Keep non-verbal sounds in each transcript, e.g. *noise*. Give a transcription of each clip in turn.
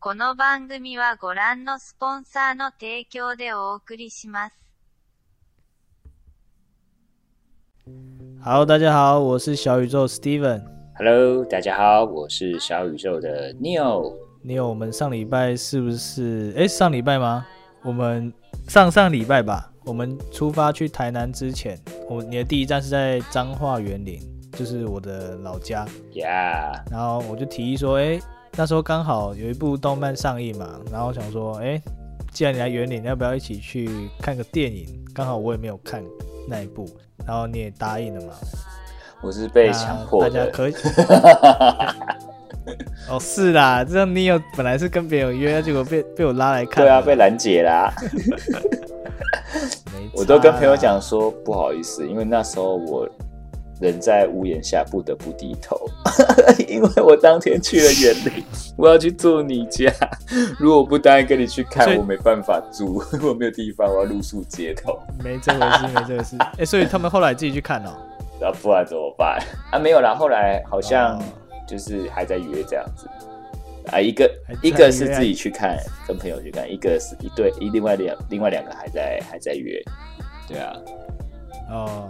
この番組はご覧のスポンサーの提供でお送りします。 Hello，大家好，我是小宇宙 Steven。 Hello，大家好，我是小宇宙的 Neo。你有我们上礼拜是不是？哎，上礼拜吗？我们上上礼拜吧。我们出发去台南之前，我你的第一站是在彰化园林，就是我的老家。 Yeah，然后我就提议说，哎， 那时候刚好有一部动漫上映嘛，然后想说，哎，既然你来园林，要不要一起去看个电影？刚好我也没有看那一部，然后你也答应了嘛。我是被强迫的。大家可以。*laughs* 哦，是啦，这样你有本来是跟别人约，结果被被我拉来看。对啊，被拦截啦。*laughs* 我都跟朋友讲说不好意思，因为那时候我人在屋檐下，不得不低头，*laughs* 因为我当天去了园林，我要去住你家。如果不答应跟你去看，我没办法住，*laughs* 我没有地方，我要露宿街头。没这回事，没这回事。哎、所以他们后来自己去看哦。*laughs* 那不然怎么办啊？没有啦，后来好像哦就是还在约这样子啊，一个一个是自己去看，跟朋友去看，一个是一对一另外两另外两个还在还在约，对啊，哦，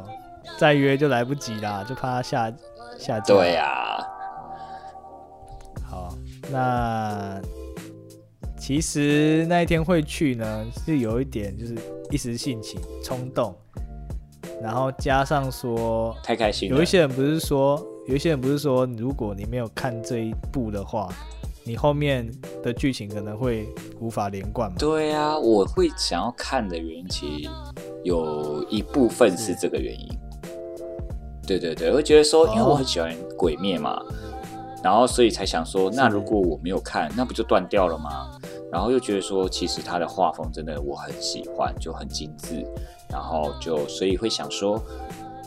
再约就来不及啦，就怕他下下架。对啊，好，那其实那一天会去呢，是有一点就是一时兴起冲动，然后加上说太开心了。有一些人不是说，有一些人不是说，如果你没有看这一部的话，你后面的剧情可能会无法连贯嘛？对啊，我会想要看的原因，其实有一部分是这个原因。对对对，我会觉得说，因为我很喜欢鬼灭嘛，然后所以才想说，那如果我没有看，那不就断掉了吗？然后又觉得说，其实他的画风真的我很喜欢，就很精致，然后就所以会想说，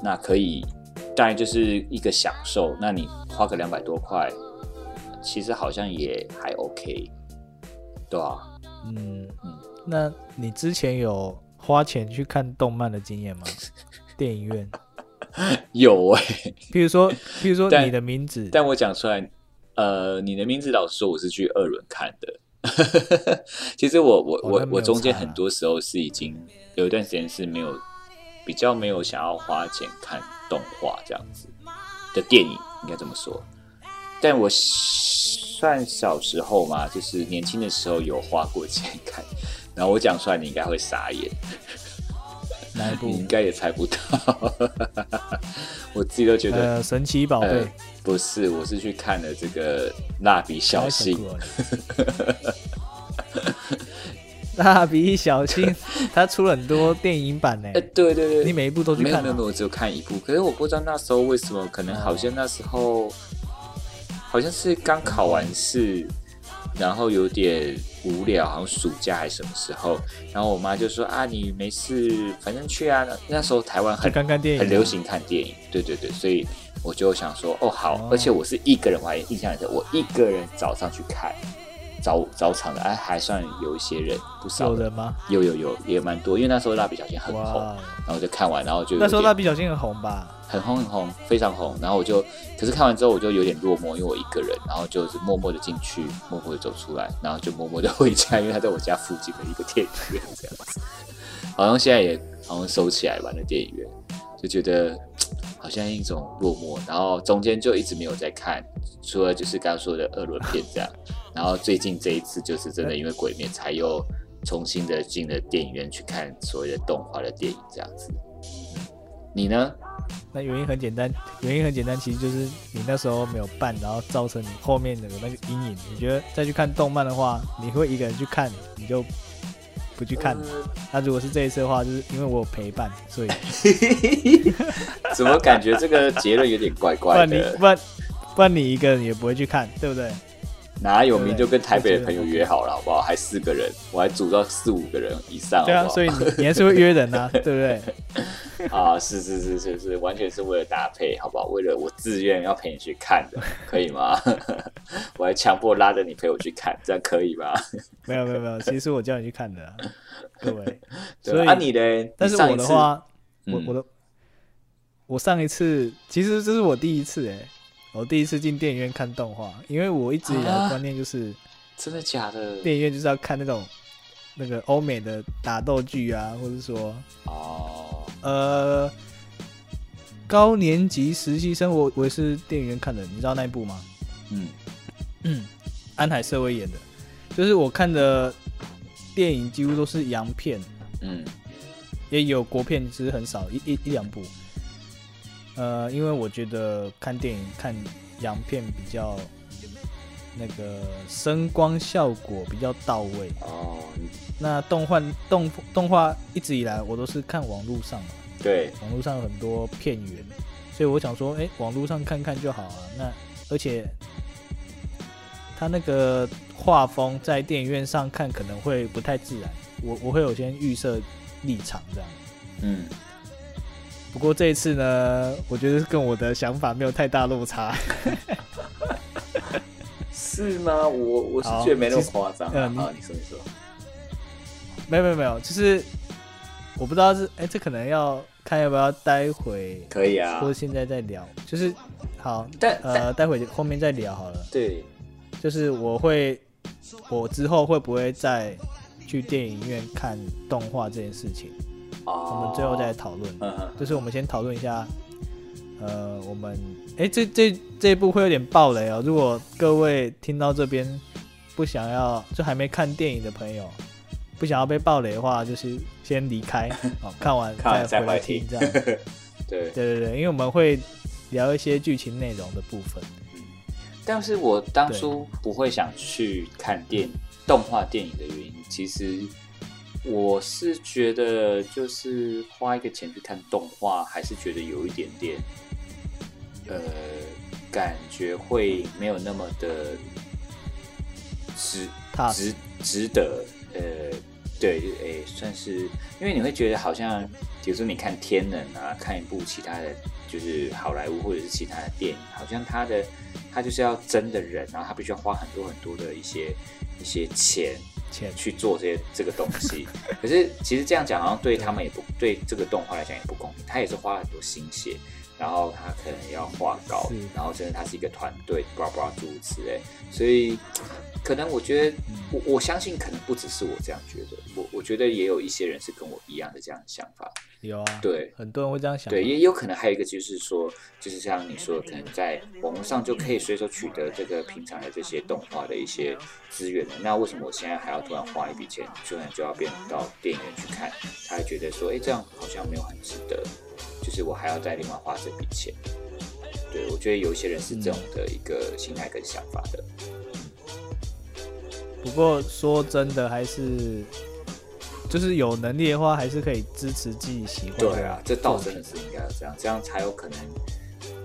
那可以，当然就是一个享受。那你花个两百多块，其实好像也还 OK，对啊。嗯嗯那你之前有花钱去看动漫的经验吗？*laughs* 电影院，*laughs* 有哎、比如说，比如说但你的名字，但我讲出来，呃，你的名字老实说，我是去二轮看的。*laughs* 其实我我我我中间很多时候是已经有一段时间是没有比较没有想要花钱看动画这样子的电影，应该这么说。但我算小时候嘛，就是年轻的时候有花过钱看，然后我讲出来你应该会傻眼。哪一部你？应该也猜不到，*laughs* 我自己都觉得、呃，神奇宝贝。呃，不是，我是去看了这个蜡笔小新，*laughs* 蜡笔小新，*laughs* 他出了很多电影版呢。哎、。对对对，你每一部都去看哦没有没有没有，我只有看一部，可是我不知道那时候为什么，可能好像那时候好像是刚考完试，然后有点无聊，好像暑假还是什么时候，然后我妈就说啊，你没事，反正去啊。那那时候台湾很看看电影啊，很流行看电影，对对对，所以我就想说，哦好，哦而且我是一个人，我还印象很深，我一个人早上去看早早场的，哎，还算有一些人，不少人，有人吗？有有有也蛮多，因为那时候蜡笔小新很红，然后就看完，然后就那时候蜡笔小新很红吧？很红很红，非常红，然后我就，可是看完之后我就有点落寞，因为我一个人，然后就是默默的进去，默默的走出来，然后就默默的回家，因为他在我家附近的一个电影院这样子，好像现在也好像收起来吧，那电影院，就觉得好像一种落寞，然后中间就一直没有在看，除了就是刚刚说的二轮片这样，然后最近这一次就是真的因为鬼灭才又重新的进了电影院去看所谓的动画的电影这样子，你呢？那原因很简单，原因很简单，其实就是你那时候没有办，然后造成你后面的那个阴影。你觉得再去看动漫的话，你会一个人去看，你就不去看。那、如果是这一次的话，就是因为我有陪伴，所以 *laughs* 怎么感觉这个结论有点怪不怪然你的？不然不然你一个人也不会去看，对不对？哪有名就跟台北的朋友约好了，好不好？还四个人，我还组到四五个人以上，好对啊？所以你你还是会约人啊，*laughs* 对不对？啊，是是是是是，完全是为了搭配，好不好？为了我自愿要陪你去看的，可以吗？*laughs* 我还强迫拉着你陪我去看，这样可以吗？没有没有没有，其实我叫你去看的啊、各位。*laughs* 所以你嘞？但是我的话，我嗯我的我上一次其实这是我第一次哎、我第一次进电影院看动画，因为我一直以来的啊观念就是，真的假的？电影院就是要看那种那个欧美的打斗剧啊，或者说哦，呃高年级实习生，我我也是电影院看的，你知道那一部吗？嗯，嗯，*clears throat* 安海瑟薇演的，就是我看的电影几乎都是洋片，嗯，也有国片，只是很少一一一两部。呃，因为我觉得看电影看洋片比较那个声光效果比较到位。哦，那动画动动画一直以来我都是看网络上嘛，对，网络上有很多片源，所以我想说，哎、网络上看看就好啊。那而且他那个画风在电影院上看可能会不太自然，我我会有先预设立场这样。嗯，不过这一次呢，我觉得跟我的想法没有太大落差。是吗？我我是好觉得没那么夸张啊。嗯你说你说。没有没有没有，就是我不知道是哎、这可能要看要不要待会可以啊或者现在再聊。就是好，但但呃，待会后面再聊好了。对，就是我会，我之后会不会再去电影院看动画这件事情，我哦，们最后再讨论。嗯嗯，就是我们先讨论一下，呃，我们哎、这这这一部会有点暴雷哦。如果各位听到这边不想要，就还没看电影的朋友，不想要被暴雷的话，就是先离开，*laughs* 哦，看完再回来听听这样。*laughs* 对。对对对，因为我们会聊一些剧情内容的部分。但是我当初不会想去看电动画电影的原因，其实我是觉得，就是花一个钱去看动画，还是觉得有一点点，呃，感觉会没有那么的值值值得，呃，对，诶、算是，因为你会觉得好像，比如说你看《天能》啊，看一部其他的，就是好莱坞或者是其他的电影，好像他的他就是要真的人，然后他必须要花很多很多的一些一些钱钱去做这些这个东西。*laughs* 可是其实这样讲，好像对他们也不对这个动画来讲也不公平，他也是花了很多心血。然后他可能要画稿，然后甚至他是一个团队，巴拉巴拉诸如此类，所以可能我觉得，我我相信可能不只是我这样觉得，我我觉得也有一些人是跟我一样的这样的想法，有啊，对。很多人会这样想。对，也有可能还有一个就是说，就是像你说的，可能在网络上就可以随手取得这个平常的这些动画的一些资源了。那为什么我现在还要突然花一笔钱，突然就要变到电影院去看？他还觉得说，哎，这样好像没有很值得，就是我还要再另外花这笔钱。对，我觉得有一些人是这种的一个心态跟想法的。不过说真的，还是就是有能力的话，还是可以支持自己喜欢的。对啊，这倒真的是应该要这样，这样才有可能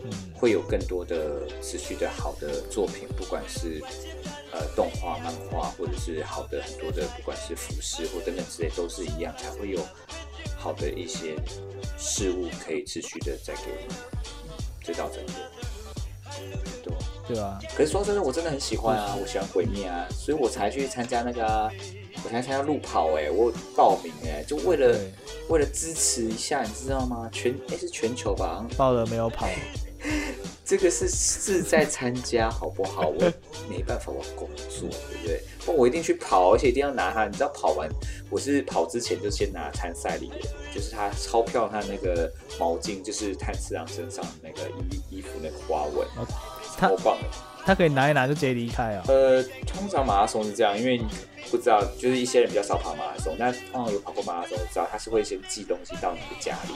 嗯，会有更多的持续的好的作品，不管是呃动画、漫画，或者是好的很多的，不管是服饰或等等之类，都是一样，才会有好的一些事物可以持续的再给我们，这倒真的。对吧，对啊，可是说真的，我真的很喜欢啊，我喜欢鬼灭啊，所以我才去参加那个、啊，我才参加路跑哎、我有报名哎、就为了，为了支持一下，你知道吗？全哎、是全球吧，报了没有跑，*laughs* 这个是是在参加，好不好？*laughs* 我没办法，我工作，对不对？不我一定去跑，而且一定要拿它。你知道跑完，我是跑之前就先拿参赛礼的，就是他钞票，他那个毛巾，就是炭次郎身上那个衣衣服那个花纹，哦他超棒的。他可以拿一拿就直接离开啊。呃，通常马拉松是这样，因为你不知道，就是一些人比较少跑马拉松，那通常有跑过马拉松，知道他是会先寄东西到你的家里，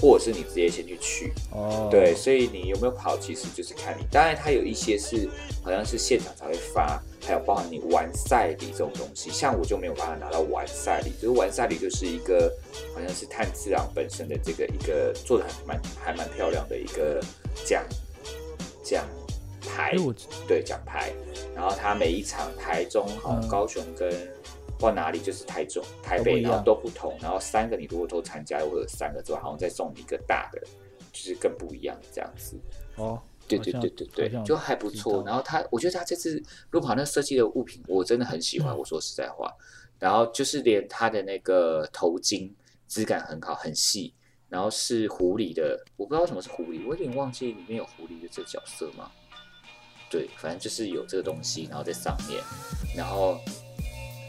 或者是你直接先去取。哦，对，，所以你有没有跑，其实就是看你。当然，它有一些是好像是现场才会发，还有包含你完赛礼这种东西。像我就没有办法拿到完赛礼，就是完赛礼就是一个好像是炭治郎本身的这个一个做的还蛮还蛮漂亮的一个奖奖牌对奖牌。然后他每一场台中、好高雄跟或哪里就是台中、台北，然后都不同。然后三个你如果都参加，或者三个之后，好像再送你一个大的，就是更不一样这样子。哦，对对对对对，就还不错。然后他，我觉得他这次路跑那设计的物品，我真的很喜欢。我说实在话，然后就是连他的那个头巾质感很好，很细，然后是狐狸的，我不知道为什么是狐狸，我有点忘记里面有狐狸的这个角色嘛。对，反正就是有这个东西，然后在上面，然后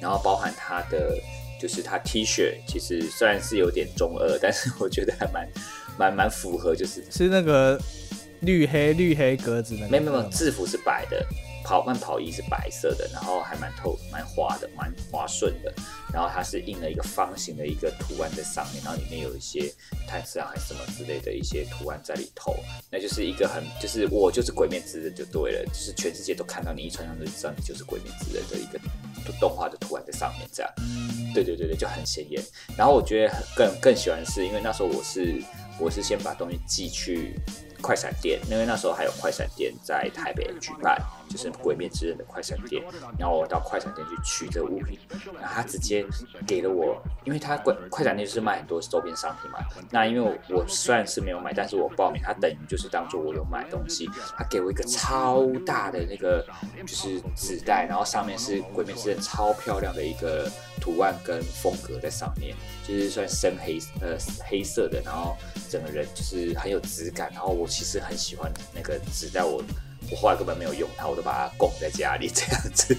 然后包含它的就是它 T 恤，其实虽然是有点中二，但是我觉得还蛮蛮蛮符合，就是是那个绿黑绿黑格子那个，没没有没有制服是白的，跑慢跑衣是白色的，然后还蛮透蛮滑的，蛮滑顺的。然后它是印了一个方形的一个图案在上面，然后里面有一些泰式啊还是什么之类的一些图案在里头。那就是一个很就是我就是鬼灭之刃就对了，就是全世界都看到你一穿上就知道你就是鬼灭之刃的一个动画的图案在上面这样。对对对对，就很显眼。然后我觉得更更喜欢的是，因为那时候我是我是先把东西寄去。快闪店，因为那时候还有快闪店在台北举办，就是《鬼灭之刃》的快闪店。然后我到快闪店去取这个物品，然后他直接给了我，因为他快快闪店就是卖很多周边商品嘛。那因为我虽然是没有买，但是我报名，他等于就是当做我有买东西。他给我一个超大的那个就是纸袋，然后上面是《鬼灭之刃》超漂亮的一个图案跟风格在上面，就是算深黑呃黑色的，然后整个人就是很有质感，然后我。其实很喜欢那个纸袋，我我后来根本没有用它，我都把它供在家里这样子。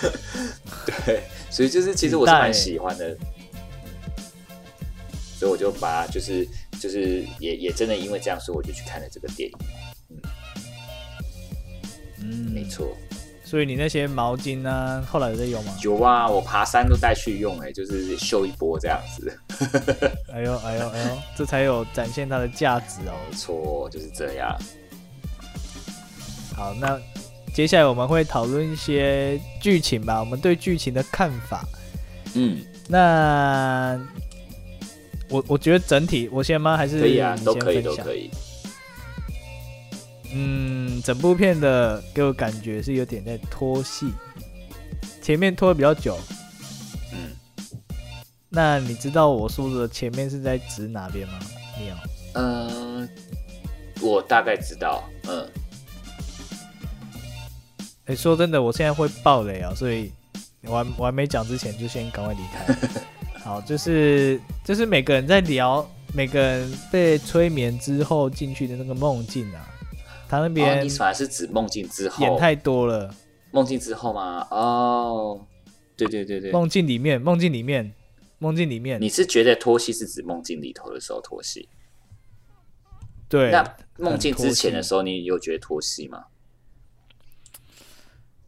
*laughs* 对，所以就是其实我是蛮喜欢的，所以我就把就是就是也也真的因为这样，所以我就去看了这个电影。嗯嗯，没错。所以你那些毛巾呢，后来有在用吗？有啊，我爬山都带去用，哎，就是秀一波这样子。哎呦哎呦哎呦，这才有展现它的价值哦。没错，就是这样。好，那接下来我们会讨论一些剧情吧，我们对剧情的看法。嗯，那我我觉得整体，我先吗？还是可以啊，都可以都可以。嗯，整部片的给我感觉是有点在拖戏，前面拖的比较久。嗯，那你知道我说的前面是在指哪边吗？你有？嗯，我大概知道。嗯。哎，说真的，我现在会爆雷啊，所以我还我还没讲之前，就先赶快离开。*laughs* 好，就是就是每个人在聊，每个人被催眠之后进去的那个梦境啊。他那边，你反而是指梦境之后演太多了。梦境之后吗？哦，对对对对，梦境里面，梦境里面，梦境里面，你是觉得脱戏是指梦境里头的时候脱戏？对。那梦境之前的时候，你有觉得脱戏吗？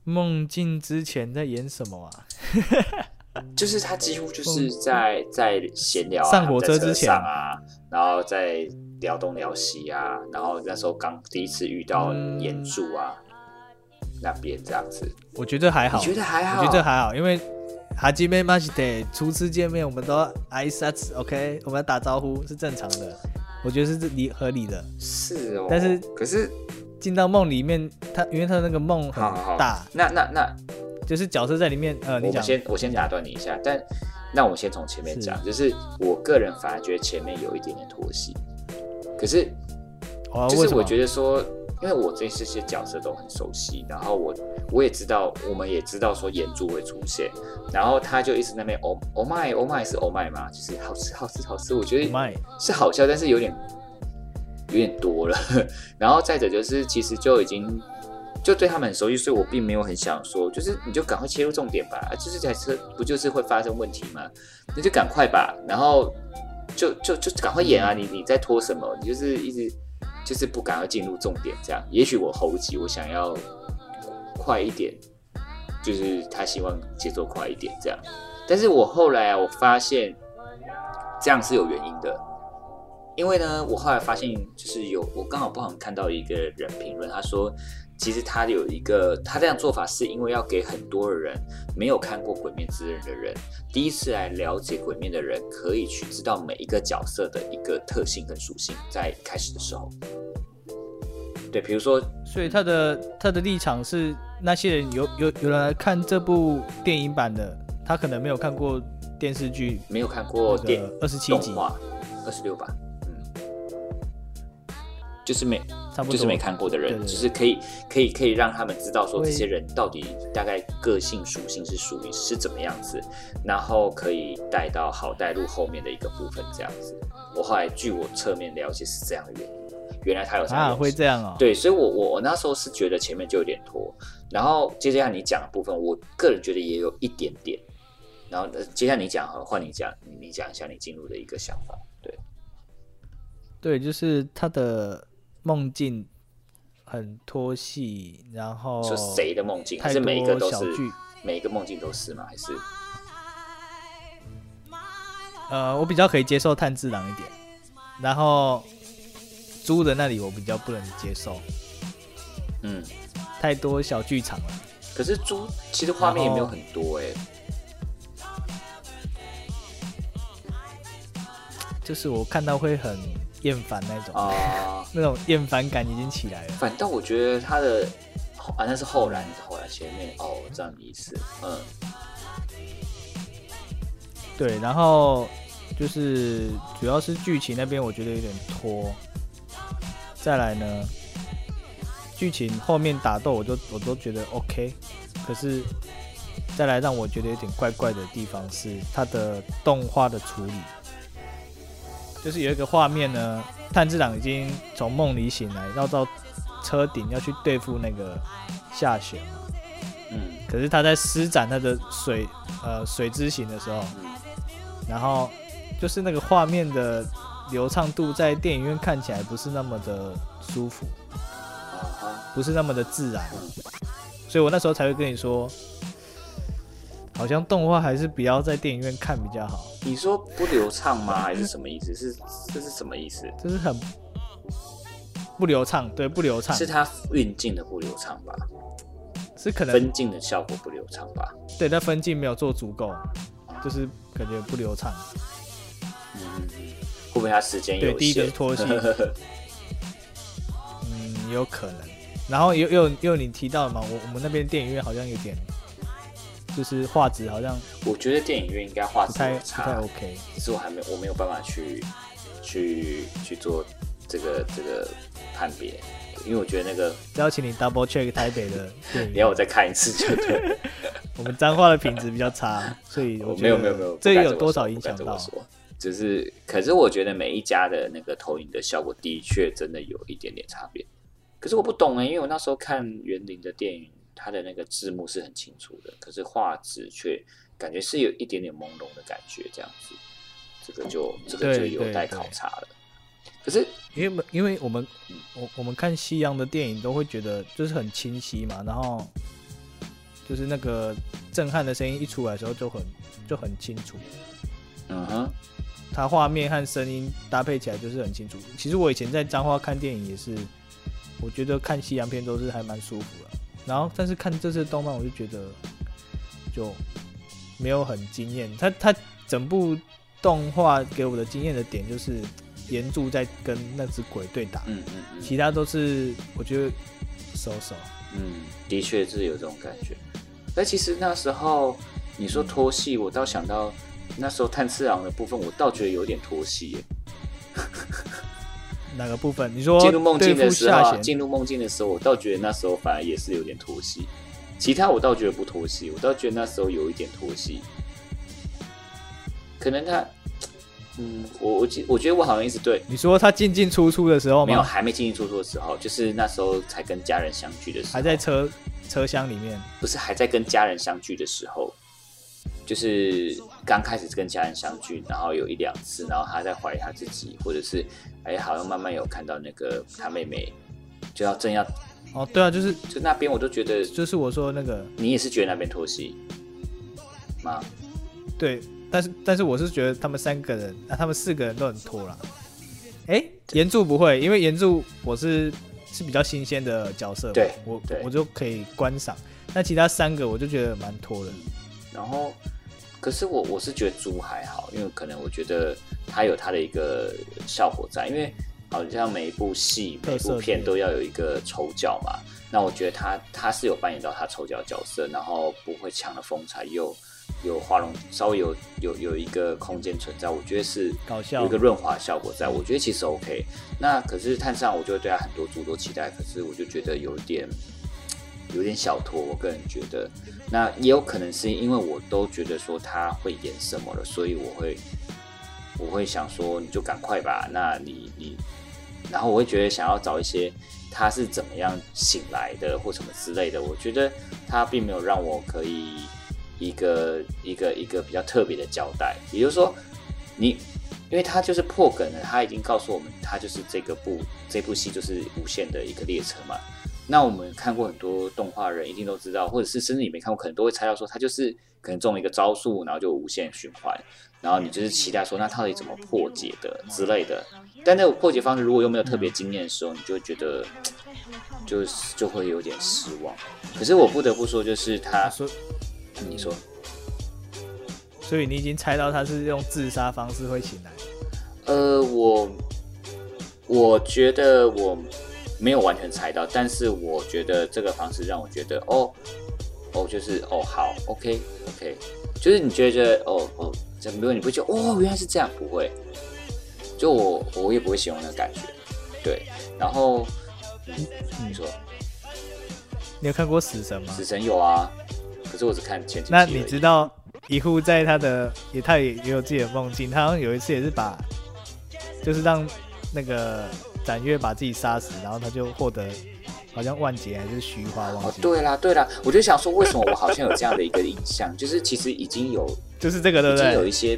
梦境之前在演什么啊？*laughs* 就是他几乎就是在在闲聊，上火车之前啊，然后在。聊东聊西啊，然后那时候刚第一次遇到岩柱啊，那边这样子，我觉得还好，你觉得还好？我觉得还好，因为哈基梅马西德初次见面，我们都挨杀子，OK，我们要打招呼是正常的，我觉得是理合理的。是哦，但是可是进到梦里面，他因为他那个梦很大，那那那。就是角色在里面。呃，你我先我先打断你一下，但那我先从前面讲，就是我个人反而觉得前面有一点点拖戏。可是，就是我觉得说，因为我对这些角色都很熟悉，然后我我也知道，我们也知道说眼珠会出现，然后他就一直那边哦哦麦哦麦是哦麦嘛，就是好吃好吃好吃，我觉得是好笑，但是有点有点多了。*laughs* 然后再者就是，其实就已经就对他们很熟悉，所以我并没有很想说，就是你就赶快切入重点吧，就是台车不就是会发生问题吗？那就赶快吧，然后。就就就赶快演啊！你你在拖什么？你就是一直就是不赶快进入重点，这样。也许我猴急我想要快一点，就是他希望节奏快一点这样。但是我后来啊，我发现这样是有原因的，因为呢，我后来发现就是有我刚好不好看到一个人评论，他说。其实他有一个，他这样做法是因为要给很多人没有看过《鬼灭之刃》的人，第一次来了解《鬼灭》的人，可以去知道每一个角色的一个特性跟属性，在开始的时候。对，比如说，所以他的他的立场是，那些人有有有人来看这部电影版的，他可能没有看过电视剧，没有看过电二十七集，二十六吧。就是没，就是没看过的人，就是可以，可以，可以让他们知道说这些人到底大概个性属性是属于是怎么样子，然后可以带到好带入后面的一个部分这样子。我后来据我侧面了解是这样的原因，原来他有这样啊，会这样哦。，对，所以我我我那时候是觉得前面就有点拖，然后接下来你讲的部分，我个人觉得也有一点点，然后呃接下来你讲好，换你讲，你你讲一下你进入的一个想法，对，对，就是他的梦境很拖戏，然后是谁的梦境，还是每一个都是多小剧。每一个梦境都是吗？还是呃，我比较可以接受炭治郎一点，然后猪的那里我比较不能接受，嗯？太多小剧场了。可是猪其实画面也没有很多哎、就是我看到会很厌烦那种，啊、*laughs* 那种厌烦感已经起来了。反倒我觉得他的后啊那是后来后来前面哦，我知道你意思，嗯对，然后就是主要是剧情那边我觉得有点拖。再来呢，剧情后面打斗我都我都觉得 OK，可是再来让我觉得有点怪怪的地方是它的动画的处理，就是有一个画面呢，炭治郎已经从梦里醒来，要到车顶要去对付那个下雪嘛，嗯。可是他在施展他的水呃水之行的时候，嗯。然后就是那个画面的流畅度在电影院看起来不是那么的舒服，不是那么的自然，所以我那时候才会跟你说，好像动画还是不要在电影院看比较好，你说不流畅吗？还是什么意思？是这是什么意思？就是很不流畅，对，不流畅是它运镜的不流畅吧？是可能分镜的效果不流畅吧？对，但分镜没有做足够，就是感觉不流畅。嗯，会不会他时间有限？对第一个是拖戏 *laughs* 嗯，有可能。然后又又又你提到了嘛，我我们那边电影院好像有点，就是画质好像我觉得电影院应该画不质有太不太，OK。只是我还没我没有办法去去去做这个这个判别，因为我觉得那个邀请你 double check 台北的电影，*laughs* 你要我再看一次就对了。*laughs* 我们彰化的品质比较差，所以 *laughs* 我没有没有没有，这有多少影响到？说？只是，可是我觉得每一家的那个投影的效果的确真的有一点点差别。可是我不懂哎、因为我那时候看园林的电影，它的那个字幕是很清楚的，可是画质却感觉是有一点点朦胧的感觉，这样子，这个就这个就有待考察了。可是，因为因为我们我我们看西洋的电影都会觉得就是很清晰嘛，然后就是那个震撼的声音一出来的时候就很就很清楚，嗯哼，它画面和声音搭配起来就是很清楚。其实我以前在彰化看电影也是，我觉得看西洋片都是还蛮舒服的。然后但是看这次动漫，我就觉得就没有很惊艳。他他整部动画给我的惊艳的点就是岩柱在跟那只鬼对打，嗯嗯嗯其他都是我觉得收手。嗯，的确是有这种感觉。但其实那时候你说拖戏，我倒想到那时候炭治郎的部分，我倒觉得有点拖戏耶。哪个部分？你说进入梦境的时候进入梦境的时候，我倒觉得那时候反而也是有点脱戏。其他我倒觉得不脱戏，我倒觉得那时候有一点脱戏。可能他，嗯，我我记，我觉得我好像一直对你说他进进出出的时候没有？还没进进出出的时候，就是那时候才跟家人相聚的时候，还在车车厢里面。不是还在跟家人相聚的时候，就是刚开始跟家人相聚，然后有一两次，然后他在怀疑他自己，或者是哎，好像慢慢有看到那个他妹妹就要正要哦，对啊，就是就那边，我都觉得就是我说那个你也是觉得那边拖戏吗？对，但是但是我是觉得他们三个人啊，他们四个人都很拖了。哎，岩柱不会，因为岩柱我是是比较新鲜的角色，对我对我就可以观赏。那其他三个我就觉得蛮拖的。然后，可是我我是觉得猪还好，因为可能我觉得它有它的一个效果在，因为好像每一部戏、每部片都要有一个丑角嘛。那我觉得他他是有扮演到他丑角角色，然后不会抢了风采，又有画龙，稍微有有有一个空间存在，我觉得是搞笑有一个润滑效果在，我觉得其实 OK。那可是探上，我就会对他很多诸多期待，可是我就觉得有点有点小拖，我个人觉得。那也有可能是因为我都觉得说他会演什么了，所以我会我会想说你就赶快吧，那你你然后我会觉得想要找一些他是怎么样醒来的或什么之类的，我觉得他并没有让我可以一个一个一个比较特别的交代，也就是说，你因为他就是破梗了，他已经告诉我们，他就是这个部这部戏就是无限的一个列车嘛。那我们看过很多动画人一定都知道，或者是甚至你没看过，可能都会猜到说他就是可能中了一个招数，然后就无限循环，然后你就是期待说那到底怎么破解的之类的。但那种破解方式如果又没有特别惊艳的时候，你就觉得就是就会有点失望。可是我不得不说，就是他，说你说，所以你已经猜到他是用自杀方式会醒来。呃，我我觉得我没有完全猜到，但是我觉得这个方式让我觉得，哦哦，就是哦好，OK OK，就是你觉得哦哦，怎么你不会觉得哦原来是这样？不会，就我我也不会形容那个感觉，对。然后你说你有看过死神吗？死神有啊，可是我只看前几集那。你知道一户在他的也他也也有自己的梦境，他好像有一次也是把，就是让那个展月把自己杀死，然后他就获得好像万劫还是虚花忘哦，对啦对啦，我就想说，为什么我好像有这样的一个印象，就是其实已经有就是这个对不已经有？一些，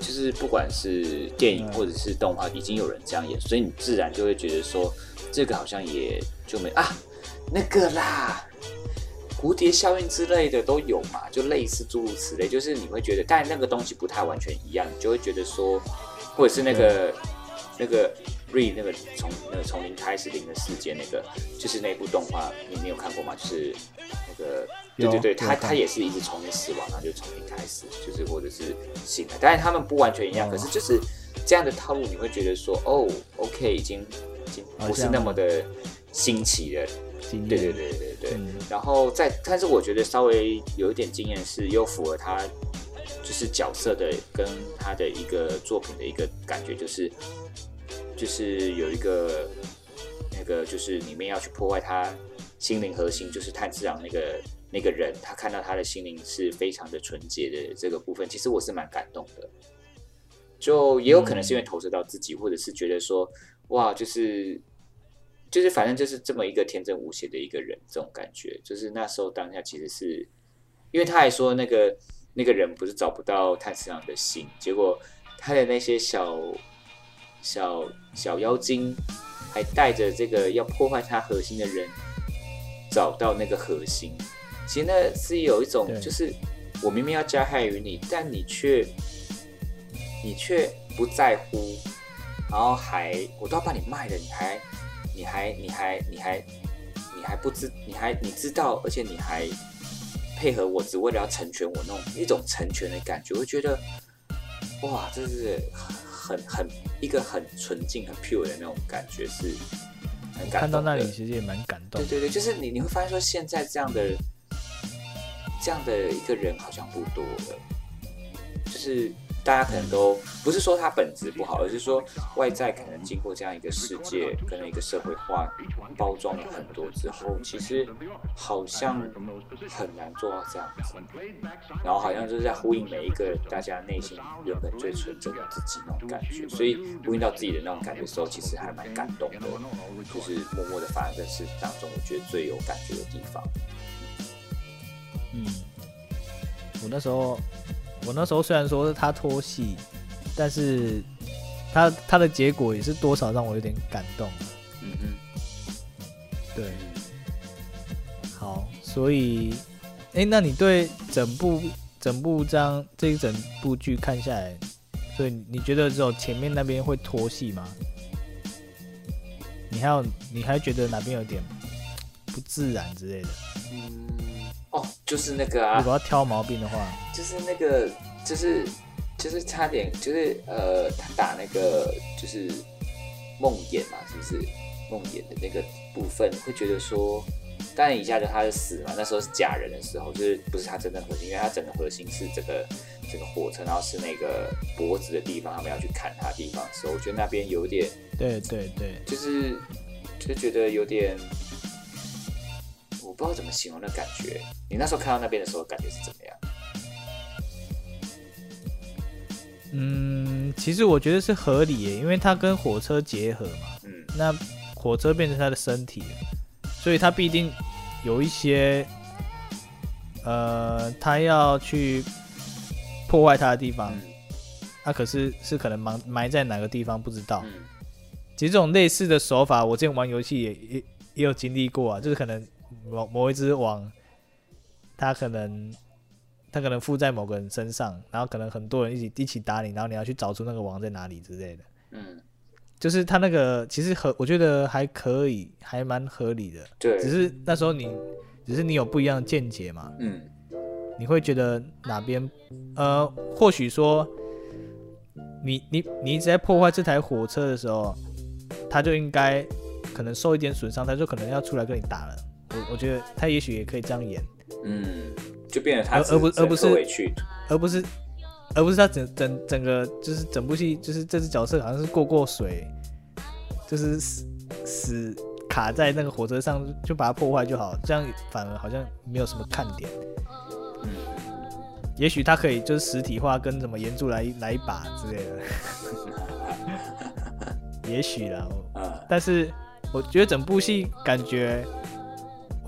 就是不管是电影嗯。或者是动画，已经有人这样演，所以你自然就会觉得说，这个好像也就没啊，那个啦，蝴蝶效应之类的都有嘛，就类似诸如此类，就是你会觉得，但那个东西不太完全一样，你就会觉得说，或者是那个那个 re 那个从那个从零开始零的世界那个，就是那部动画，你你有看过吗？就是那个。对对对，他他也是一直从零死亡，然后就从零开始，就是或者是醒来，但是他们不完全一样，哦可是就是这样的套路，你会觉得说，哦，OK，已经已经不是那么的新奇了，对对对对对。嗯然后再，但是我觉得稍微有一点经验是，又符合他就是角色的跟他的一个作品的一个感觉，就是就是有一个那个就是里面要去破坏他心灵核心，就是炭治郎那个那个人，他看到他的心灵是非常的纯洁的这个部分，其实我是蛮感动的。就也有可能是因为投射到自己，或者是觉得说，哇，就是就是反正就是这么一个天真无邪的一个人，这种感觉，就是那时候当下其实是，因为他还说那个那个人不是找不到炭治郎的心，结果他的那些小小小妖精还带着这个要破坏他核心的人找到那个核心，其实那是有一种就是我明明要加害于你，但你却你却不在乎，然后还我都要把你卖了，你还你还你还你还你还不知你还你知道，而且你还配合我，只为了要成全我那种一种成全的感觉，我会觉得哇，这是很很一个很纯净、很 pure 的那种感觉，是很感动。看到那里其实也蛮感动。对对对，就是你你会发现说，现在这样的这样的一个人好像不多了，就是大家可能都不是说他本质不好，而是说外在可能经过这样一个世界跟一个社会化包装了很多之后，其实好像很难做到这样子，然后好像就是在呼应每一个大家内心原本最纯真的自己那种感觉，所以呼应到自己的那种感觉的时候，其实还蛮感动的，就是默默的发生在事当中，我觉得最有感觉的地方。嗯，我那时候，我那时候虽然说是他拖戏，但是他他的结果也是多少让我有点感动。嗯哼，对，好，所以，哎、那你对整部整部这样这一整部剧看下来，所以你觉得只有前面那边会拖戏吗？你还有你还觉得哪边有点不自然之类的？嗯，哦，就是那个啊如，果要挑毛病的话，就是那个，就是就是差点，就是呃，他打那个就是梦魇嘛，是不是梦魇的那个部分，会觉得说，当然一下就他就死嘛，那时候是假人的时候，就是不是他真正核心，因为他整个核心是这个这个火车，然后是那个脖子的地方，他们要去砍他的地方的时候，我觉得那边有点对对对，就是就觉得有点。我不知道怎么形容那感觉。你那时候看到那边的时候，感觉是怎么样？嗯，其实我觉得是合理耶，因为它跟火车结合嘛。嗯，那火车变成它的身体了，所以它必定有一些，呃，它要去破坏它的地方，嗯他可是是可能埋埋在哪个地方不知道。嗯其实这种类似的手法，我之前玩游戏也也也有经历过啊，就是可能某某一只网，它可能它可能附在某个人身上，然后可能很多人一起一起打你，然后你要去找出那个网在哪里之类的。嗯，就是他那个其实合，我觉得还可以，还蛮合理的。对，只是那时候你，只是你有不一样的见解嘛，嗯你会觉得哪边，呃，或许说，你你你一直在破坏这台火车的时候，他就应该可能受一点损伤，他就可能要出来跟你打了。我我觉得他也许也可以这样演，嗯，就变得他而而不只而不是委屈，而不是而不是他整整整个就是整部戏就是这只角色好像是过过水，就是死死卡在那个火车上就把它破坏就好，这样反而好像没有什么看点。嗯，也许他可以就是实体化，跟什么岩柱来来一把之类的，*laughs* 也许啦。但是我觉得整部戏感觉，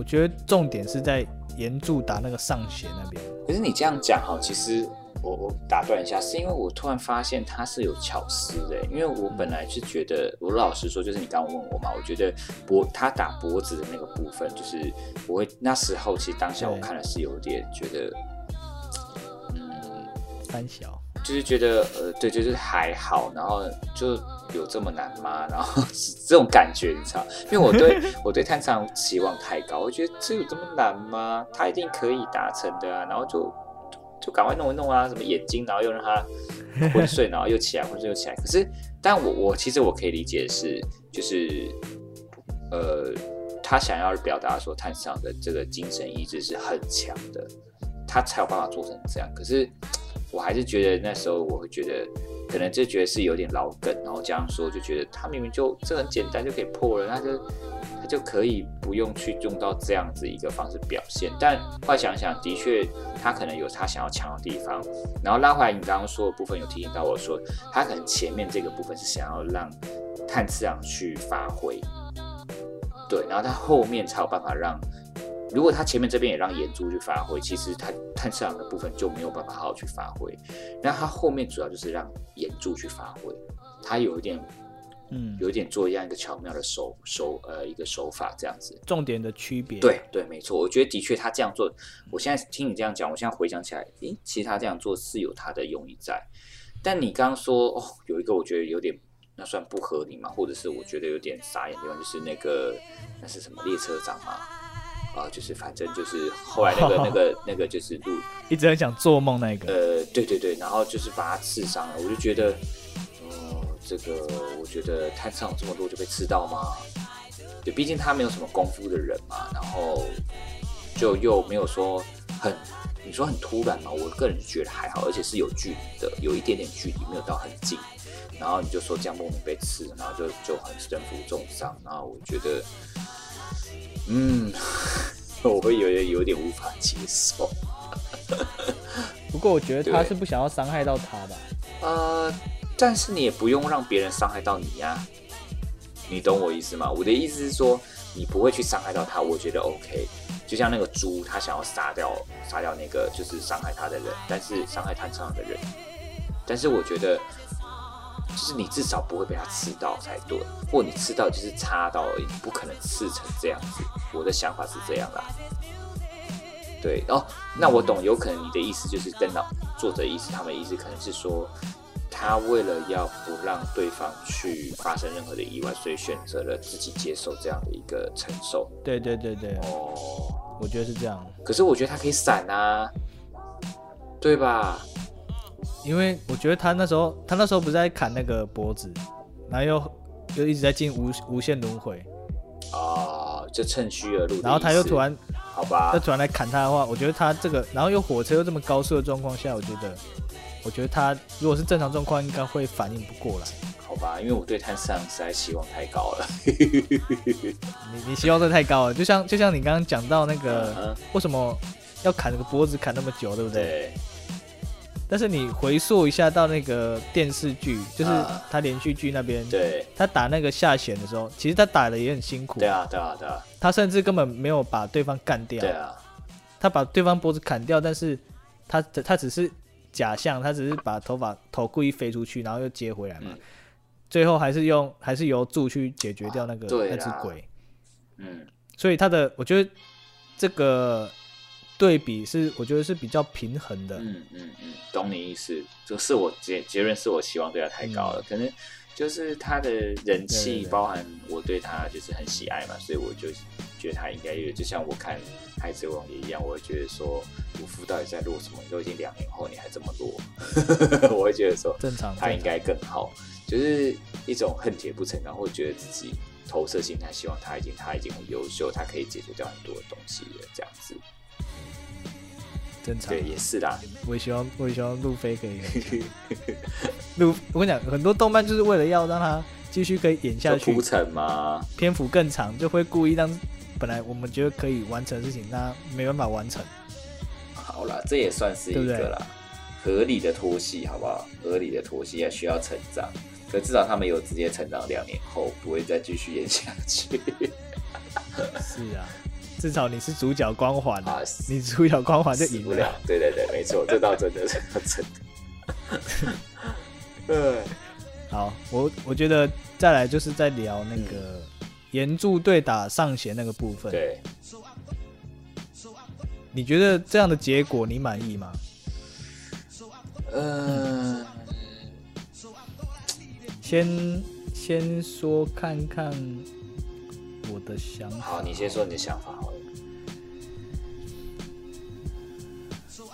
我觉得重点是在岩柱打那个上弦那边。可是你这样讲哈，其实我我打断一下，是因为我突然发现他是有巧思的，因为我本来是觉得，我老实说，就是你刚刚问我嘛，我觉得脖他打脖子的那个部分，就是我会那时候其实当下我看的是有点觉得，嗯，三小，就是觉得呃，对，就是还好，然后就有这么难吗？*laughs* 然后是这种感觉，你知道？因为我对 *laughs* 我对探长期望太高，我觉得这有这么难吗？他一定可以达成的啊，然后就就赶快弄一弄啊，什么眼睛，然后又让他昏睡，然后又起来，昏睡又起来。可是，但我我其实我可以理解的是，就是呃，他想要表达说探长的这个精神意志是很强的，他才有办法做成这样。可是我还是觉得那时候我会觉得，可能就觉得是有点老梗，然后这样说就觉得他明明就这很简单就可以破了，他就他就可以不用去用到这样子一个方式表现。但后来想想，的确他可能有他想要强的地方。然后拉回来，你刚刚说的部分有提醒到我说，他可能前面这个部分是想要让炭次郎去发挥，对，然后他后面才有办法让。如果他前面这边也让眼珠去发挥，其实他炭次郎的部分就没有办法好好去发挥。那他后面主要就是让眼珠去发挥，他有一点嗯，有一点做一样一个巧妙的手手呃一个手法这样子。重点的区别。对对，没错，我觉得的确他这样做，我现在听你这样讲，我现在回想起来，诶，其实他这样做是有他的用意在。但你刚刚说哦，有一个我觉得有点那算不合理嘛，或者是我觉得有点傻眼的地方，就是那个那是什么列车长嘛？啊、就是反正就是后来那个 *laughs* 那个那个就是路一直很想做梦那个。呃，对对对，然后就是把他刺伤了，我就觉得，嗯，这个我觉得摊上有这么多就被刺到吗？对，毕竟他没有什么功夫的人嘛，然后就又没有说很，你说很突然嘛？我个人觉得还好，而且是有距离的，有一点点距离，没有到很近。然后你就说这样莫名被刺，然后就就很身负重伤，然后我觉得，嗯，*laughs* 我会有点有点无法接受。*laughs* 不过我觉得他是不想要伤害到他吧。呃，但是你也不用让别人伤害到你呀、你懂我意思吗？我的意思是说，你不会去伤害到他，我觉得 OK。就像那个猪，他想要杀掉杀掉那个就是伤害他的人，但是伤害探长的人，但是我觉得，就是你至少不会被他刺到才对，或你刺到就是插到而已，不可能刺成这样子。我的想法是这样啦。对哦，那我懂，有可能你的意思就是跟老作者意思，他们的意思可能是说，他为了要不让对方去发生任何的意外，所以选择了自己接受这样的一个承受。对对对对，哦，我觉得是这样。可是我觉得他可以闪啊，对吧？因为我觉得他那时候，他那时候不是在砍那个脖子，然后又又一直在进无无限轮回，啊、就趁虚而入。然后他又突，然好吧又，突然来砍他的话，我觉得他这个，然后又火车又这么高速的状况下，我觉得，我觉得他如果是正常状况，应该会反应不过来。好吧，因为我对他上实在期望太高了。*laughs* 你你希望这太高了，就像就像你刚刚讲到那个，嗯为什么要砍那个脖子砍那么久，对不对？对，但是你回溯一下到那个电视剧，就是啊他连续剧那边，对。他打那个下弦的时候，其实他打的也很辛苦，对啊，对啊，对啊，他甚至根本没有把对方干掉，对啊，他把对方脖子砍掉，但是他他只是假象，他只是把头发头故意飞出去，然后又接回来嘛，嗯。最后还是用还是由柱去解决掉那个、那只鬼，嗯，所以他的我觉得这个对比是我觉得是比较平衡的，嗯嗯嗯，懂你意思，就是我结结论是我希望对他太高了，可能就是他的人嗯对对气，对包含我对他就是很喜爱嘛，所以我就觉得他应该有，就像我看《海贼王》也一样，我会觉得说鲁夫到底在落什么？都已经两年后你还这么落，*laughs* 我会觉得说正常。他应该更好，就是一种恨铁不成钢，或觉得自己投射心态，希望他已经他已经很优秀，他可以解决掉很多的东西了，这样子。正常对，，也是啦。我也希望我也希望路飞可以 *laughs* 路，我跟你讲，很多动漫就是为了要让他继续可以演下去就铺，陈吗？篇幅更长，就会故意让本来我们觉得可以完成的事情，那没办法完成。好啦，这也算是一个啦，合理的拖戏，好不好？合理的拖戏也需要成长，可至少他们有直接成长，两年后不会再继续演下去。是啊，至少你是主角光环啊你主角光环就赢不了。对对对，没错，这倒真的是 *laughs* 真的。*laughs* 对，好，我我觉得再来就是在聊那个岩柱对打上弦那个部分。对，你觉得这样的结果你满意吗？嗯、先先说看看我的想法。好，你先说你的想法好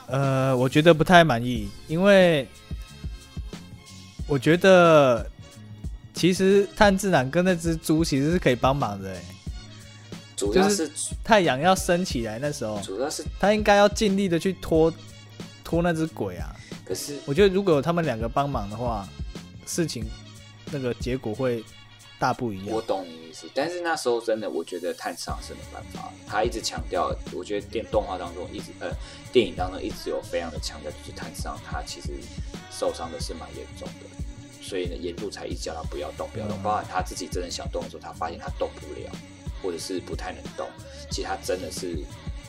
呃，我觉得不太满意，因为我觉得其实炭治郎跟那只猪其实是可以帮忙的。哎，主要就是太阳要升起来那时候，主要是，他应该要尽力的去拖拖那只鬼啊。可是我觉得如果有他们两个帮忙的话，事情那个结果会大不一样我。懂你意思，但是那时候真的，我觉得炭上是没办法。他一直强调，我觉得电动画当中一直呃电影当中一直有非常的强调，就是炭上他其实受伤的是蛮严重的，所以呢，岩柱才一直叫他不要动，不要动。包含他自己真的想动的时候，他发现他动不了，或者是不太能动，其实他真的是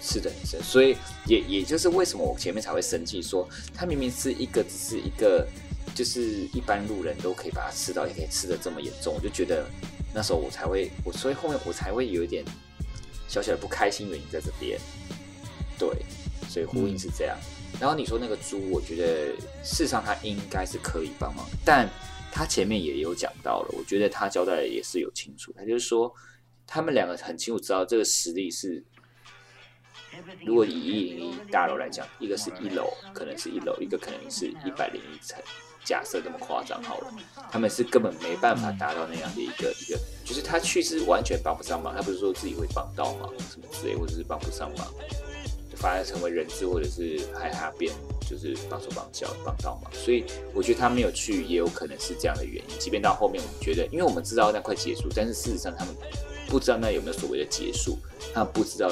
是的很深，所以也也就是为什么我前面才会生气，说他明明是一个只是一个。就是一般路人都可以把它吃到，也可以吃的这么严重，我就觉得那时候我才会，我所以后面我才会有一点小小的不开心，原因在这边。对，所以呼应是这样。然后你说那个猪，我觉得事实上他应该是可以帮忙，但他前面也有讲到了，我觉得他交代的也是有清楚，他就是说他们两个很清楚知道这个实力是。如果以一零一大楼来讲，一个是一楼，可能是一楼，一个可能是一百零一层。假设这么夸张好了，他们是根本没办法达到那样的一个一个，就是他去是完全帮不上忙，他不是说自己会帮到忙什么之类，或者是帮不上忙，就反而成为人质或者是害他变就是帮手帮脚帮到忙，所以我觉得他没有去也有可能是这样的原因。即便到后面我们觉得，因为我们知道那快结束，但是事实上他们不知道那有没有所谓的结束，他们不知道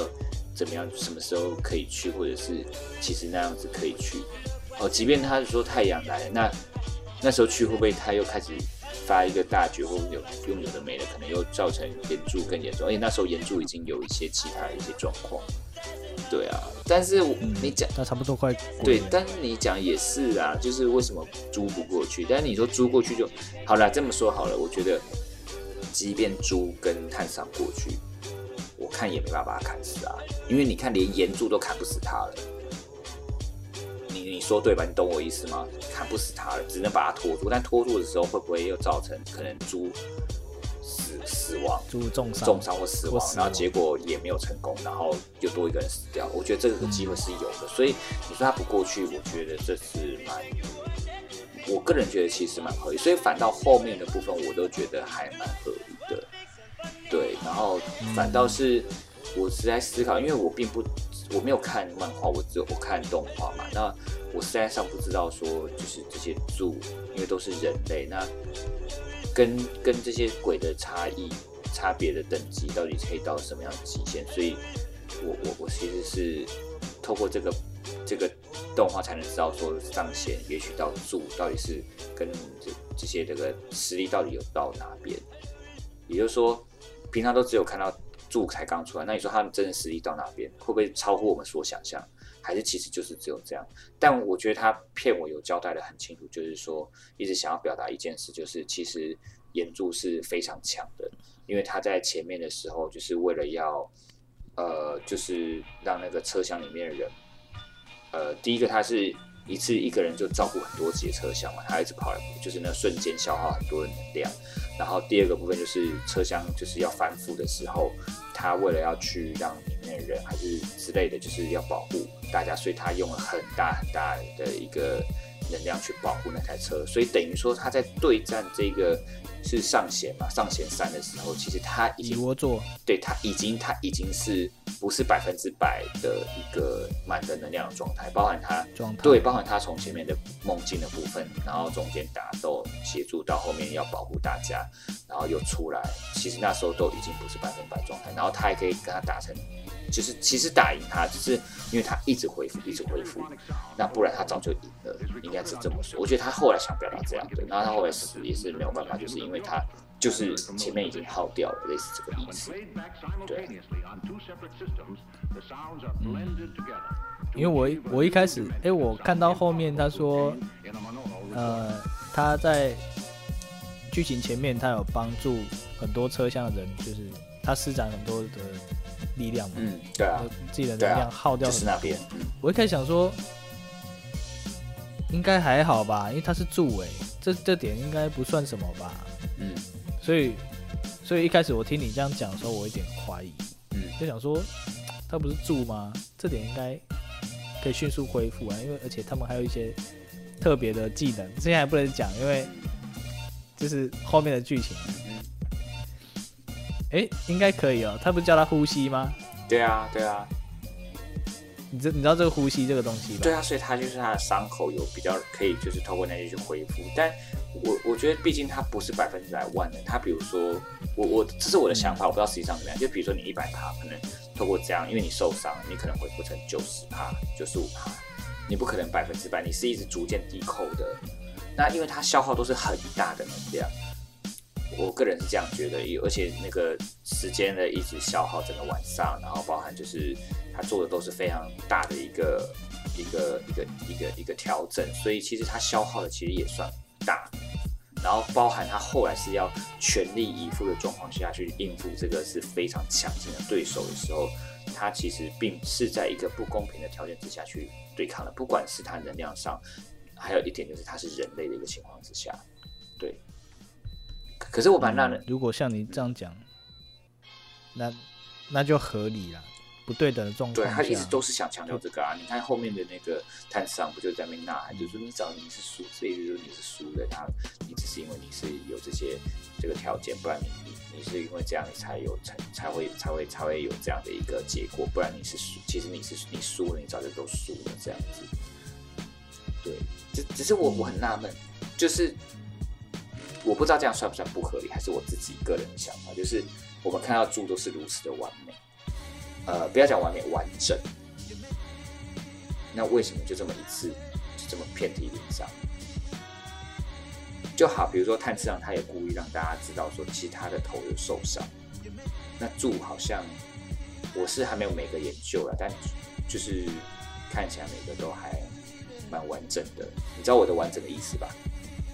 怎么样什么时候可以去，或者是其实那样子可以去。哦，即便他是说太阳来了，那那时候去会不会他又开始发一个大绝，或者有用有的没的，可能又造成岩柱更严重，而且那时候岩柱已经有一些其他的一些状况。对啊，但是你讲那差不多快对，但是你讲也是啊，就是为什么租不过去？但是你说租过去就好了，这么说好了，我觉得即便租跟探伤过去，我看也没办法把他砍死啊，因为你看连岩柱都砍不死他了。你你说对吧？你懂我意思吗？砍不死他了，只能把他拖住。但拖住的时候，会不会又造成可能猪死死亡？猪重伤，重伤或死亡或，死亡然后结果也没有成功，然后又多一个人死掉。我觉得这个机会是有的，所以你说他不过去，我觉得这是蛮，我个人觉得其实蛮合理。所以反倒后面的部分，我都觉得还蛮合理的。对，然后反倒是我是在思考，因为我并不我没有看漫画，我只有我看动画嘛。那我实在上不知道说，就是这些柱，因为都是人类，那跟跟这些鬼的差异、差别的等级到底可以到什么样的极限？所以我我我其实是透过这个这个动画才能知道说上弦也许到柱到底是跟这这些这个实力到底有到哪边。也就是说，平常都只有看到柱才刚出来，那你说他们真的实力到哪边，会不会超乎我们所想象？还是其实就是只有这样？但我觉得他骗我有交代的很清楚，就是说一直想要表达一件事，就是其实岩柱是非常强的，因为他在前面的时候就是为了要呃，就是让那个车厢里面的人，呃，第一个他是一次一个人就照顾很多节车厢嘛，他一直跑来跑，就是那瞬间消耗很多的能量。然后第二个部分就是车厢就是要翻覆的时候，他为了要去让里面的人还是之类的，就是要保护大家，所以他用了很大很大的一个能量去保护那台车，所以等于说他在对战这个是上弦嘛，上弦三的时候，其实他已经窝座，对他已经他已经是不是百分之百的一个满的能量的状态，包含他状态。对，包含他从前面的梦境的部分，然后中间打斗协助到后面要保护大家，然后又出来，其实那时候都已经不是百分百状态，然后他还可以跟他打成，就是其实打赢他，只是因为他一直恢复，一直恢复，那不然他早就赢了，应该是这么说。我觉得他后来想表达这样的，然后他后来死也是没有办法，就是因为他就是前面已经耗掉了，类似这个意思。对，嗯因为我我一开始，哎、我看到后面他说，呃，他在剧情前面他有帮助很多车厢的人，就是他施展很多的力量嘛，嗯，对啊就，自己的能量耗掉。就是那边，嗯，我一开始想说，应该还好吧，因为他是助哎，这这点应该不算什么吧。嗯所以，所以一开始我听你这样讲的时候，我有点怀疑，嗯就想说，他不是助吗？这点应该可以迅速恢复啊，因为而且他们还有一些特别的技能，现在还不能讲，因为这是后面的剧情。嗯，哎、应该可以哦。他不是叫他呼吸吗？对啊，对啊，你知你知道这个呼吸这个东西吧？对啊，所以他就是他的伤口有比较可以，就是透过那些去恢复。但我我觉得，毕竟他不是百分之百万能。他比如说，我我这是我的想法，我不知道实际上怎么样。就比如说你一百趴，可能透过这样，因为你受伤，你可能恢复成九十趴、九十五趴，你不可能百分之百，你是一直逐渐低扣的。那因为它消耗都是很大的能量，我个人是这样觉得，而且那个时间的一直消耗整个晚上，然后包含就是他做的都是非常大的一个一个一个一个一个调整，所以其实他消耗的其实也算大。然后包含他后来是要全力以赴的状况下去应付这个是非常强劲的对手的时候，他其实并是在一个不公平的条件之下去对抗的，不管是他能量上，还有一点就是他是人类的一个情况之下，对。可可是我蛮纳人嗯如果像你这样讲，那那就合理了。不对等的状况，对他一直都是想强调这个啊！你看后面的那个探长不就在那边呐喊，就说你找你是输，这意思就是你是输的，他你只是因为你是有这些这个条件，不然你你你是因为这样你才有才才会才会才会有这样的一个结果，不然你是输，其实你是你输了，你早就都输了这样子。对，只只是我我很纳闷，就是我不知道这样算不算不合理，还是我自己个人的想法，就是我们看到猪都是如此的完美。呃，不要讲完美，完整。那为什么就这么一次就这么遍体鳞伤？就好，比如说炭治郎，他也故意让大家知道说，其实他的头有受伤。那柱好像我是还没有每个研究了，但就是看起来每个都还蛮完整的。你知道我的完整的意思吧？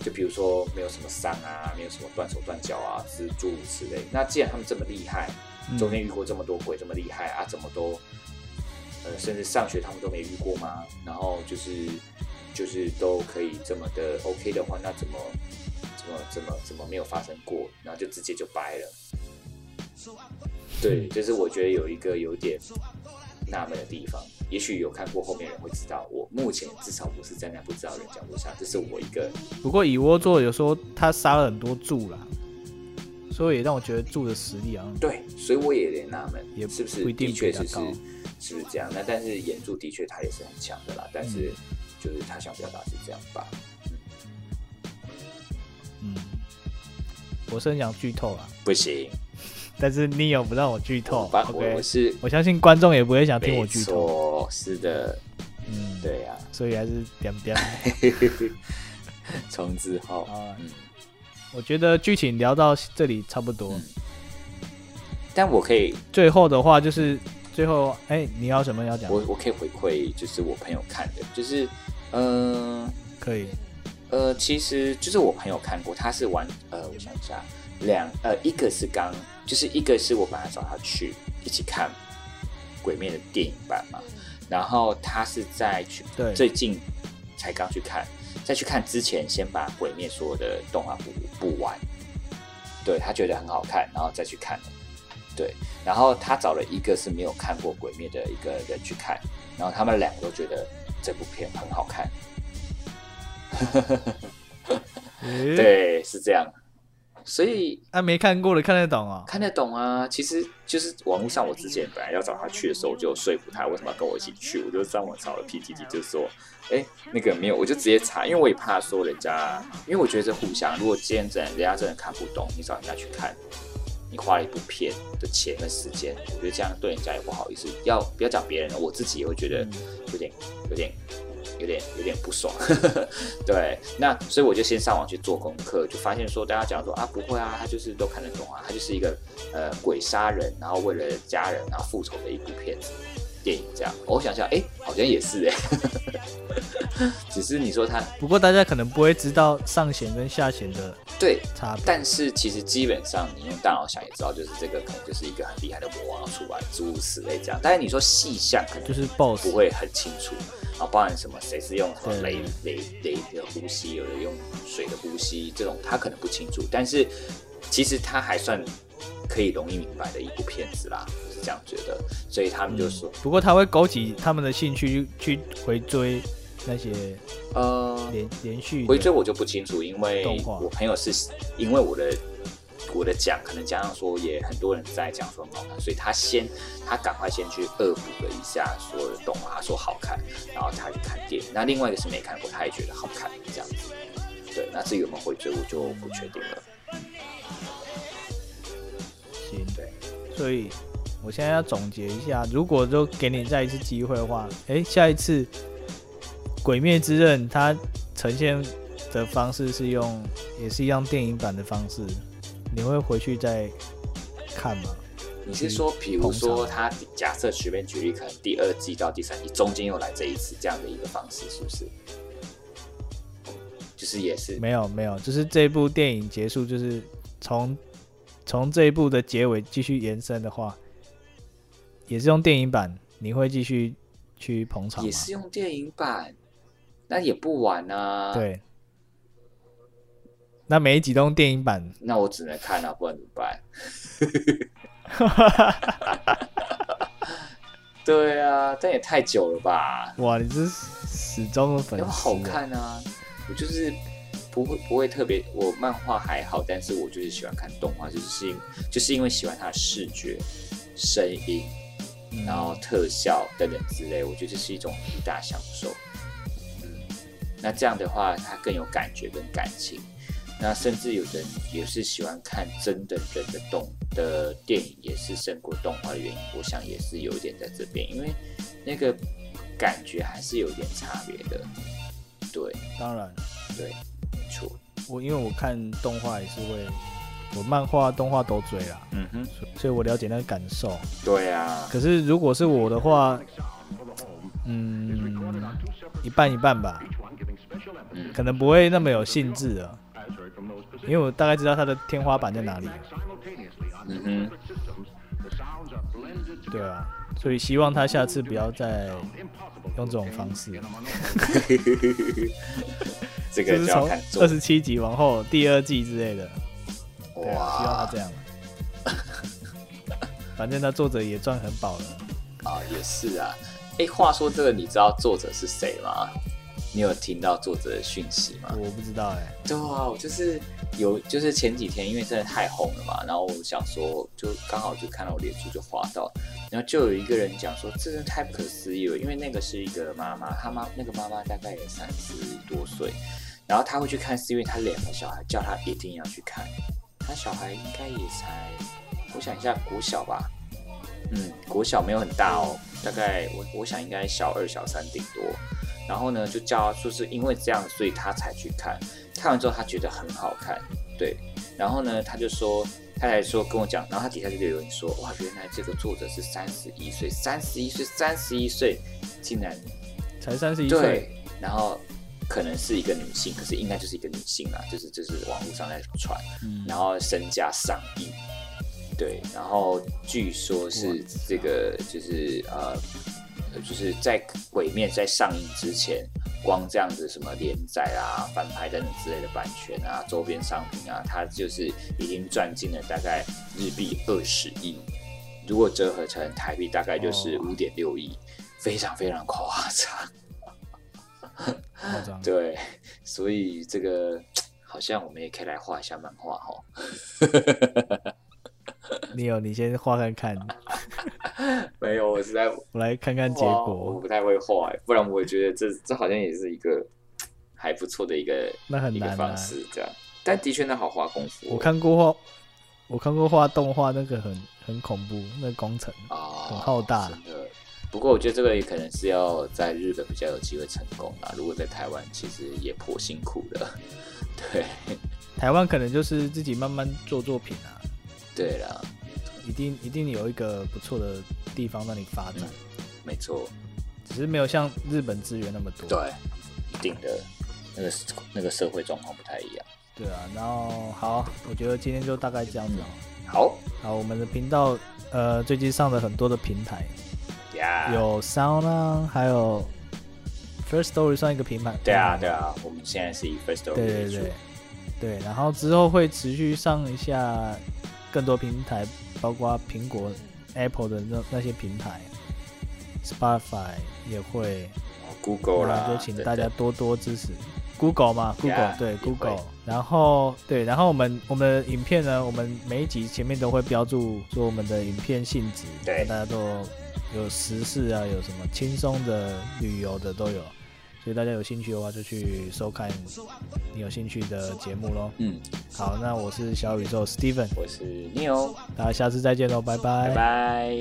就比如说没有什么伤啊，没有什么断手断脚啊，是诸如此类。那既然他们这么厉害，嗯中间遇过这么多鬼，这么厉害啊，怎么都，呃，甚至上学他们都没遇过吗？然后就是就是都可以这么的 OK 的话，那怎么怎么怎么怎么没有发生过？然后就直接就掰了。对，就是我觉得有一个有点纳闷的地方，也许有看过后面人会知道，我目前至少不是站在那不知道人角度下，这是我一个不过蚁窝座有说他杀了很多柱啦，所以也让我觉得柱的实力好像对，所以我也有点纳闷，也是不是不一定的确是是是不是这样？那但是演柱的确他也是很强的啦，但是就是他想表达是这样吧。嗯，我是很想剧透啊，不行，但是你有不让我剧透，OK？我是我相信观众也不会想听我没剧透。是的，嗯，，对呀、所以还是点点。从之后，啊嗯，我觉得剧情聊到这里差不多。嗯但我可以，最后的话就是最后，哎、你要什么要讲？我我可以回馈，就是我朋友看的，就是，嗯、可以，呃，其实就是我朋友看过，他是玩呃，我想一下，两呃，一个是刚，就是一个是我本来找他去一起看《鬼灭》的电影版嘛，然后他是在去最近才刚去看，在去看之前先把《鬼灭》所有的动画补补完，对他觉得很好看，然后再去看的，对，然后他找了一个是没有看过《鬼灭》的一个人去看，然后他们两个都觉得这部片很好看。*laughs* 对，是这样。所以啊，没看过的看得懂哦。看得懂啊，其实就是网络上，我之前本来要找他去的时候，我就说服他为什么要跟我一起去，我就上网找了 PTT，就说，哎，那个没有，我就直接查，因为我也怕说人家，因为我觉得这互相，如果今天真的人家真的看不懂，你找人家去看，你花了一部片的钱跟时间，我觉得这样对人家也不好意思。要不要讲别人，我自己也会觉得有点、有点、有点、有点不爽。*laughs* 对，那所以我就先上网去做功课，就发现说大家讲说啊不会啊，他就是都看得懂啊，他就是一个呃鬼杀人，然后为了家人然后复仇的一部片子电影这样。我想想，哎、好像也是哎、*laughs* 只是你说他不过大家可能不会知道上弦跟下弦的对差别。但是其实基本上你用大脑想也知道，就是这个可能就是一个很厉害的魔王要出来，诸如此类这样。但是你说细项可能就是 BOSS 不会很清楚，然后包含什么谁是用什么雷雷雷的呼吸，有的用水的呼吸，这种他可能不清楚。但是其实他还算可以容易明白的一部片子啦，这样觉得。所以他们就说，不过他会勾起他们的兴趣去回追那些呃，连连续回追我就不清楚，因为我朋友是因为我的我的讲，可能加上说也很多人在讲说很好看，所以他先他赶快先去恶补了一下所有的动画，他说好看，然后他去看电影。那另外一个是没看过，他也觉得好看，这样子。对，那至于有没有回追，我就不确定了。行，对，所以我现在要总结一下，如果就给你再一次机会的话，诶，下一次《鬼灭之刃》它呈现的方式是用也是一样电影版的方式，你会回去再看吗？你是说，比如说捧他假设随便举例，可能第二季到第三季中间又来这一次这样的一个方式，是不是？就是也是没有没有，就是这部电影结束，就是从从这一部的结尾继续延伸的话，也是用电影版，你会继续去捧场吗也？是用电影版，那也不晚啊。，对。那每一集都用电影版，那我只能看啊，不然怎么办？*laughs* 对啊，但也太久了吧？哇，你是始终的粉好。看啊，我就是不会不会特别，我漫画还好，但是我就是喜欢看动画，就是因就是因为喜欢它的视觉、声音，嗯然后特效等等之类，我觉得这是一种一大享受。嗯，那这样的话，它更有感觉跟感情。那甚至有人也是喜欢看真的人的动的电影，也是胜过动画的原因，我想也是有一点在这边，因为那个感觉还是有点差别的。对当然，对，没错。我因为我看动画也是会，我漫画、动画都追啦，嗯哼，所以我了解那个感受。对啊，可是如果是我的话，嗯，一半一半吧，嗯。可能不会那么有兴致了，因为我大概知道它的天花板在哪里。嗯哼，对啊，所以希望他下次不要再用这种方式，*laughs* 这个就就 *laughs* 是从二十七集往后第二季之类的，对啊，希望他这样。*laughs* 反正他作者也赚很饱了，啊，也是啊。哎，话说这个，你知道作者是谁吗？你有听到作者的讯息吗？我不知道哎、对啊，我就是有，就是前几天因为真的太红了嘛，然后我想说，就刚好就看到我脸书就滑到，然后就有一个人讲说，这真的太不可思议了，因为那个是一个妈妈，她妈那个妈妈大概也三十多岁，然后她会去看，是因为她两个小孩叫她一定要去看，她小孩应该也才，我想一下，国小吧，嗯，国小没有很大哦，大概我我想应该小二小三顶多。然后呢，就叫他说是因为这样，所以他才去看。看完之后，他觉得很好看，对。然后呢，他就说，他还说跟我讲，然后他底下就留言说，哇，原来这个作者是三十一岁，三十一岁，三十一岁，竟然才三十一岁，对。然后可能是一个女性，可是应该就是一个女性啦，就是就是网络上在传，然后身价上亿，对。然后据说是这个就是呃。就是在《鬼面》在上映之前，光这样子什么连载啊、翻拍等等之类的版权啊、周边商品啊，它就是已经赚进了大概日币二十亿，如果折合成台币，大概就是五点六亿，非常非常夸张。对，所以这个好像我们也可以来画一下漫画哈。*laughs* 你有，你先画看看。没有，我是在 *laughs* 我来看看结果。我不太会画，不然我觉得这这好像也是一个还不错的一个 *laughs* 那很难方式，这样。但的确，那好花功夫。我看过画，我看过画动画，那个很很恐怖，那工程啊很浩大。真的。不过我觉得这个也可能是要在日本比较有机会成功啊。如果在台湾，其实也颇辛苦的。对，*laughs* 台湾可能就是自己慢慢做作品啊。对了。一定一定有一个不错的地方让你发展，没错，只是没有像日本资源那么多。对，一定的，那个那个社会状况不太一样。对啊，然后好，我觉得今天就大概这样子。好，好，我们的频道呃最近上了很多的平台，有 Sound 啊，还有 First Story 算一个平台。对啊，对啊，我们现在是以 First Story 对对对。对，然后之后会持续上一下更多平台。包括苹果、Apple 的那那些平台，Spotify 也会，Google 啦，就请大家多多支持。Google 嘛，Google 对 Google，然后对，然后我们我们的影片呢，我们每一集前面都会标注说我们的影片性质，对，大家都有时事啊，有什么轻松的、旅游的都有。所以大家有兴趣的话，就去收看你有兴趣的节目喽。嗯，好，那我是小宇宙 Steven，我是 Neil，大家下次再见喽，拜拜，拜拜。